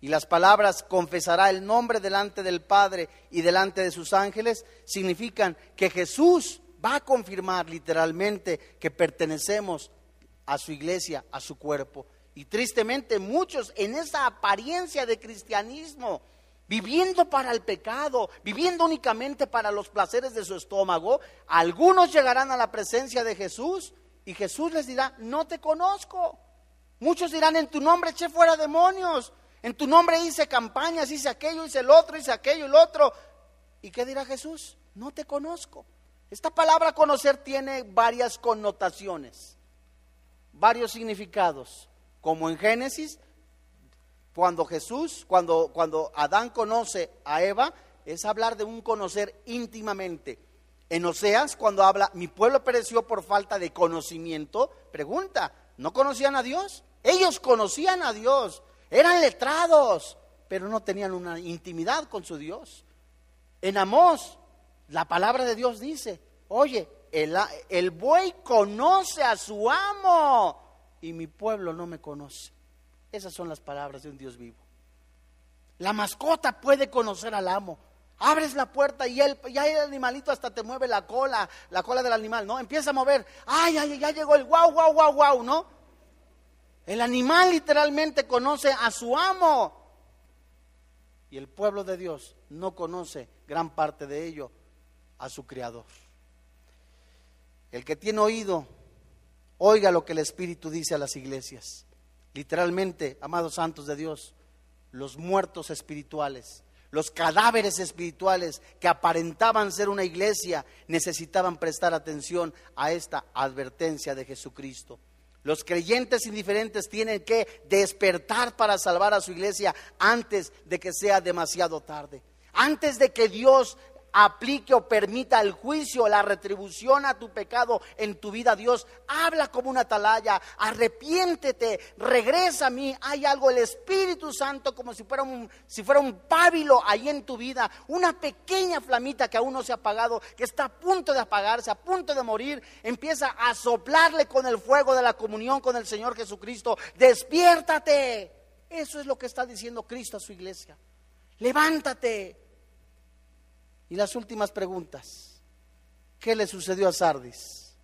[SPEAKER 1] Y las palabras confesará el nombre delante del Padre y delante de sus ángeles significan que Jesús va a confirmar literalmente que pertenecemos a su iglesia, a su cuerpo. Y tristemente muchos en esa apariencia de cristianismo, viviendo para el pecado, viviendo únicamente para los placeres de su estómago, algunos llegarán a la presencia de Jesús y Jesús les dirá, no te conozco. Muchos dirán, en tu nombre eché fuera demonios, en tu nombre hice campañas, hice aquello, hice el otro, hice aquello, el otro. ¿Y qué dirá Jesús? No te conozco. Esta palabra conocer tiene varias connotaciones, varios significados. Como en Génesis, cuando Jesús, cuando, cuando Adán conoce a Eva, es hablar de un conocer íntimamente. En Oseas, cuando habla, mi pueblo pereció por falta de conocimiento, pregunta, ¿no conocían a Dios? Ellos conocían a Dios, eran letrados, pero no tenían una intimidad con su Dios. En Amós, la palabra de Dios dice, oye, el, el buey conoce a su amo y mi pueblo no me conoce. Esas son las palabras de un Dios vivo. La mascota puede conocer al amo. Abres la puerta y ya el animalito hasta te mueve la cola, la cola del animal, ¿no? Empieza a mover. Ay, ay, ya llegó el guau, guau, guau, guau, ¿no? El animal literalmente conoce a su amo. Y el pueblo de Dios no conoce gran parte de ello a su creador. El que tiene oído, oiga lo que el Espíritu dice a las iglesias. Literalmente, amados santos de Dios, los muertos espirituales, los cadáveres espirituales que aparentaban ser una iglesia, necesitaban prestar atención a esta advertencia de Jesucristo. Los creyentes indiferentes tienen que despertar para salvar a su iglesia antes de que sea demasiado tarde. Antes de que Dios aplique o permita el juicio, la retribución a tu pecado en tu vida, Dios habla como una atalaya, arrepiéntete, regresa a mí. Hay algo, el Espíritu Santo, como si fuera un, si fuera un pábilo ahí en tu vida, una pequeña flamita que aún no se ha apagado, que está a punto de apagarse, a punto de morir, empieza a soplarle con el fuego de la comunión con el Señor Jesucristo. Despiértate. Eso es lo que está diciendo Cristo a su iglesia. Levántate, y las últimas preguntas. ¿Qué le sucedió a Sardis?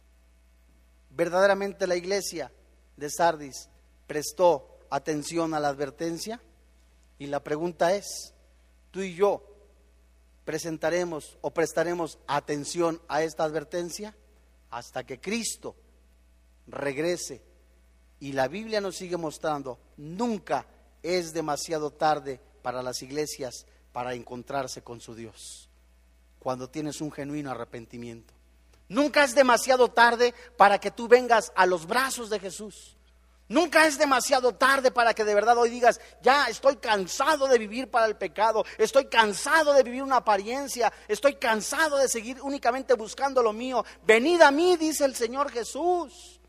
[SPEAKER 1] ¿Verdaderamente la iglesia de Sardis prestó atención a la advertencia? Y la pregunta es, ¿tú y yo presentaremos o prestaremos atención a esta advertencia hasta que Cristo regrese? Y la Biblia nos sigue mostrando, nunca es demasiado tarde para las iglesias para encontrarse con su Dios cuando tienes un genuino arrepentimiento. Nunca es demasiado tarde para que tú vengas a los brazos de Jesús. Nunca es demasiado tarde para que de verdad hoy digas, ya estoy cansado de vivir para el pecado, estoy cansado de vivir una apariencia, estoy cansado de seguir únicamente buscando lo mío. Venid a mí, dice el Señor Jesús.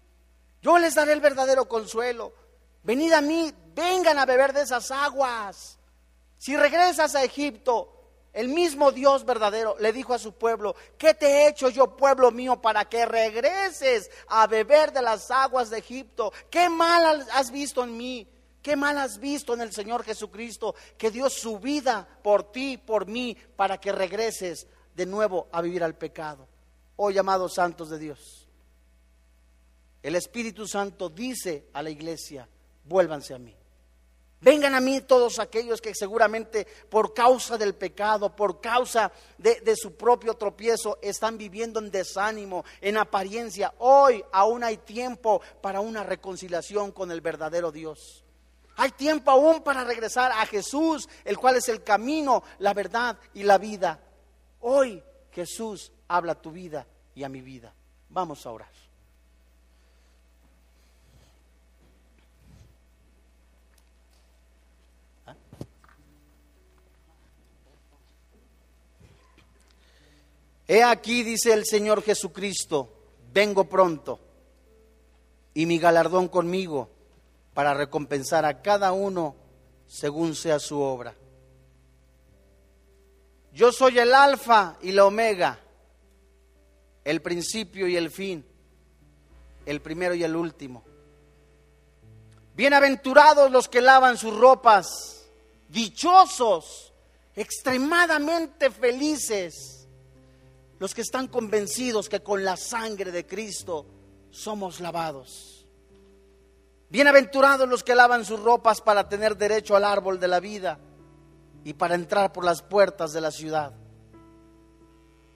[SPEAKER 1] Yo les daré el verdadero consuelo. Venid a mí, vengan a beber de esas aguas. Si regresas a Egipto, el mismo Dios verdadero le dijo a su pueblo, ¿qué te he hecho yo, pueblo mío, para que regreses a beber de las aguas de Egipto? ¿Qué mal has visto en mí? ¿Qué mal has visto en el Señor Jesucristo que dio su vida por ti, por mí, para que regreses de nuevo a vivir al pecado? Oh llamados santos de Dios, el Espíritu Santo dice a la iglesia, vuélvanse a mí. Vengan a mí todos aquellos que seguramente por causa del pecado, por causa de, su propio tropiezo, están viviendo en desánimo, en apariencia. Hoy aún hay tiempo para una reconciliación con el verdadero Dios. Hay tiempo aún para regresar a Jesús, el cual es el camino, la verdad y la vida. Hoy Jesús habla a tu vida y a mi vida. Vamos a orar. He aquí, dice el Señor Jesucristo, vengo pronto y mi galardón conmigo para recompensar a cada uno según sea su obra. Yo soy el alfa y la omega, el principio y el fin, el primero y el último. Bienaventurados los que lavan sus ropas, dichosos, extremadamente felices los que están convencidos que con la sangre de Cristo somos lavados. Bienaventurados los que lavan sus ropas para tener derecho al árbol de la vida y para entrar por las puertas de la ciudad.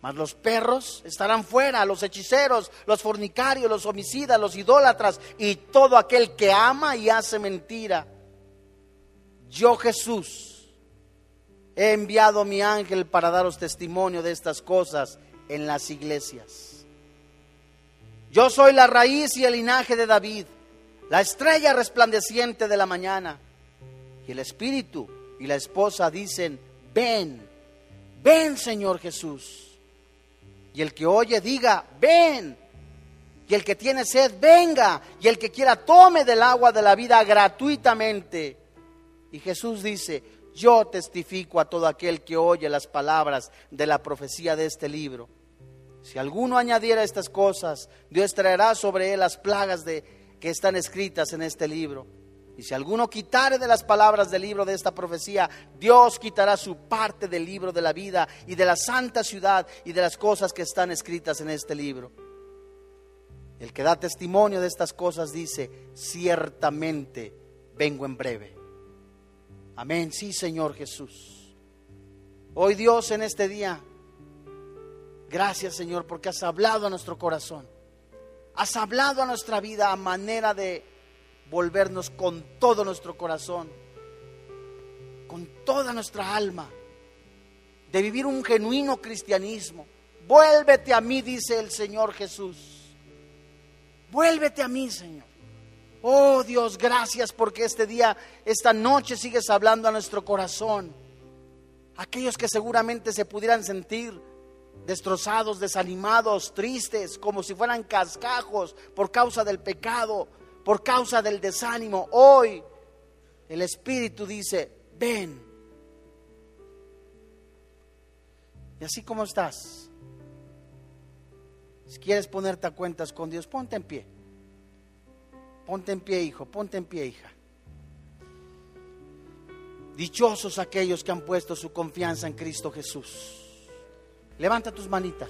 [SPEAKER 1] Mas los perros estarán fuera, los hechiceros, los fornicarios, los homicidas, los idólatras y todo aquel que ama y hace mentira. Yo Jesús he enviado mi ángel para daros testimonio de estas cosas en las iglesias. Yo soy la raíz y el linaje de David, la estrella resplandeciente de la mañana. Y el Espíritu y la esposa dicen, ven, ven Señor Jesús. Y el que oye diga, ven. Y el que tiene sed, venga. Y el que quiera, tome del agua de la vida gratuitamente. Y Jesús dice, yo testifico a todo aquel que oye las palabras de la profecía de este libro. Si alguno añadiera estas cosas, Dios traerá sobre él las plagas de, que están escritas en este libro. Y si alguno quitare de las palabras del libro de esta profecía, Dios quitará su parte del libro de la vida y de la santa ciudad y de las cosas que están escritas en este libro. El que da testimonio de estas cosas dice, ciertamente vengo en breve. Amén, sí Señor Jesús. Hoy Dios en este día, gracias Señor porque has hablado a nuestro corazón. Has hablado a nuestra vida a manera de volvernos con todo nuestro corazón, con toda nuestra alma, de vivir un genuino cristianismo. Vuélvete a mí, dice el Señor Jesús. Vuélvete a mí, Señor. Oh Dios, gracias porque este día, esta noche sigues hablando a nuestro corazón. Aquellos que seguramente se pudieran sentir destrozados, desanimados, tristes, como si fueran cascajos por causa del pecado, por causa del desánimo. Hoy el Espíritu dice, ven. Y así como estás, si quieres ponerte a cuentas con Dios, ponte en pie. Ponte en pie, hijo, ponte en pie, hija. Dichosos aquellos que han puesto su confianza en Cristo Jesús. Levanta tus manitas.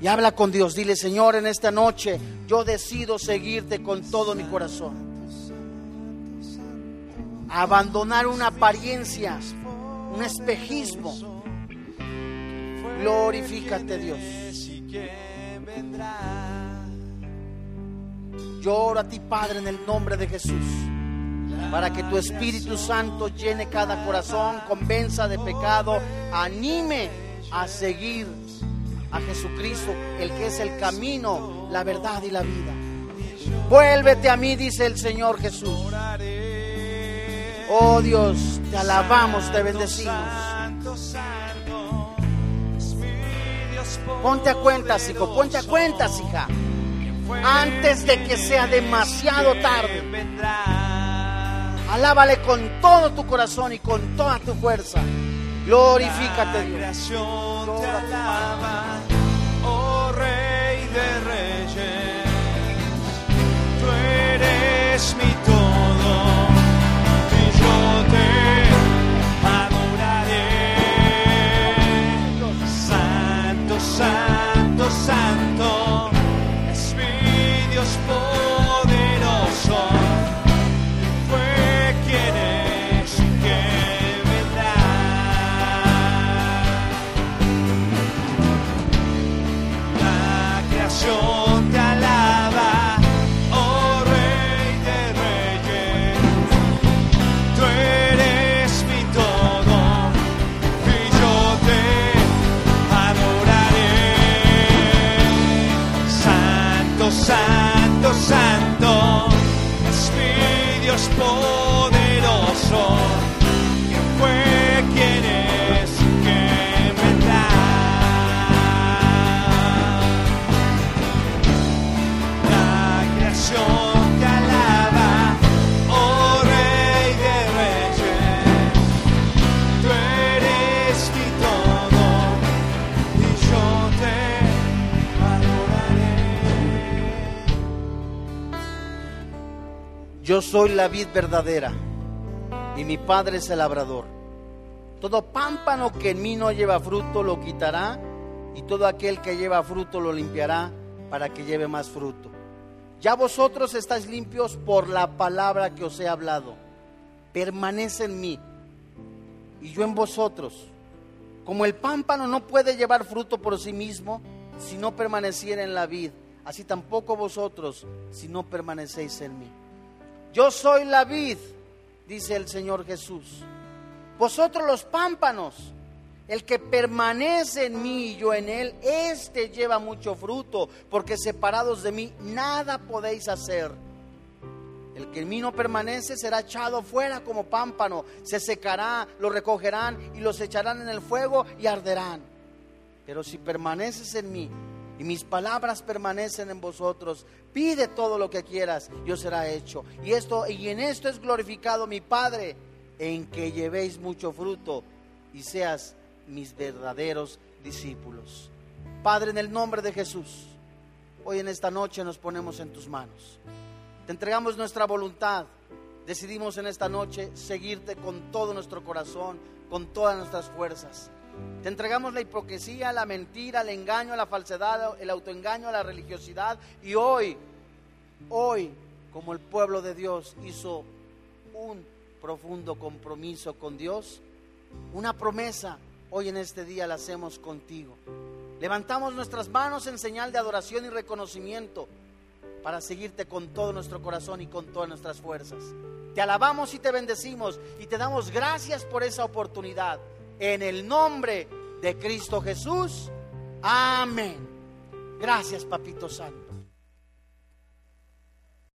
[SPEAKER 1] Y habla con Dios. Dile, Señor, en esta noche yo decido seguirte con todo mi corazón. Abandonar una apariencia, un espejismo Glorifícate Dios. Yo oro a ti, Padre, en el nombre de Jesús, para que tu Espíritu Santo llene cada corazón, convenza de pecado, anime a seguir a Jesucristo, el que es el camino, la verdad y la vida. Vuélvete a mí, dice el Señor Jesús. Oh Dios, te alabamos, te bendecimos. Ponte a cuentas, hijo, ponte a cuentas, hija. Antes de que sea demasiado tarde. Alábale con todo tu corazón y con toda tu fuerza. Glorifícate, Dios.
[SPEAKER 2] oh Rey de Reyes.
[SPEAKER 1] Yo soy la vid verdadera y mi Padre es el labrador. Todo pámpano que en mí no lleva fruto lo quitará y todo aquel que lleva fruto lo limpiará para que lleve más fruto. Ya vosotros estáis limpios por la palabra que os he hablado. Permanece en mí y yo en vosotros. Como el pámpano no puede llevar fruto por sí mismo si no permaneciera en la vid, así tampoco vosotros si no permanecéis en mí. Yo soy la vid, dice el Señor Jesús. Vosotros los pámpanos. El que permanece en mí y yo en él, éste lleva mucho fruto, porque separados de mí nada podéis hacer. El que en mí no permanece será echado fuera como pámpano, se secará, lo recogerán y los echarán en el fuego y arderán. Pero si permaneces en mí y mis palabras permanecen en vosotros, pide todo lo que quieras y os será hecho. Y esto y en esto es glorificado mi Padre, en que llevéis mucho fruto y seas mis verdaderos discípulos. Padre, en el nombre de Jesús, hoy en esta noche nos ponemos en tus manos. Te entregamos nuestra voluntad. Decidimos en esta noche seguirte con todo nuestro corazón, con todas nuestras fuerzas. Te entregamos la hipocresía, la mentira, el engaño, la falsedad, el autoengaño, la religiosidad. Y hoy, hoy, como el pueblo de Dios hizo un profundo compromiso con Dios, una promesa, hoy en este día la hacemos contigo. Levantamos nuestras manos en señal de adoración y reconocimiento para seguirte con todo nuestro corazón y con todas nuestras fuerzas. Te alabamos y te bendecimos y te damos gracias por esa oportunidad. En el nombre de Cristo Jesús. Amén. Gracias, Papito Santo.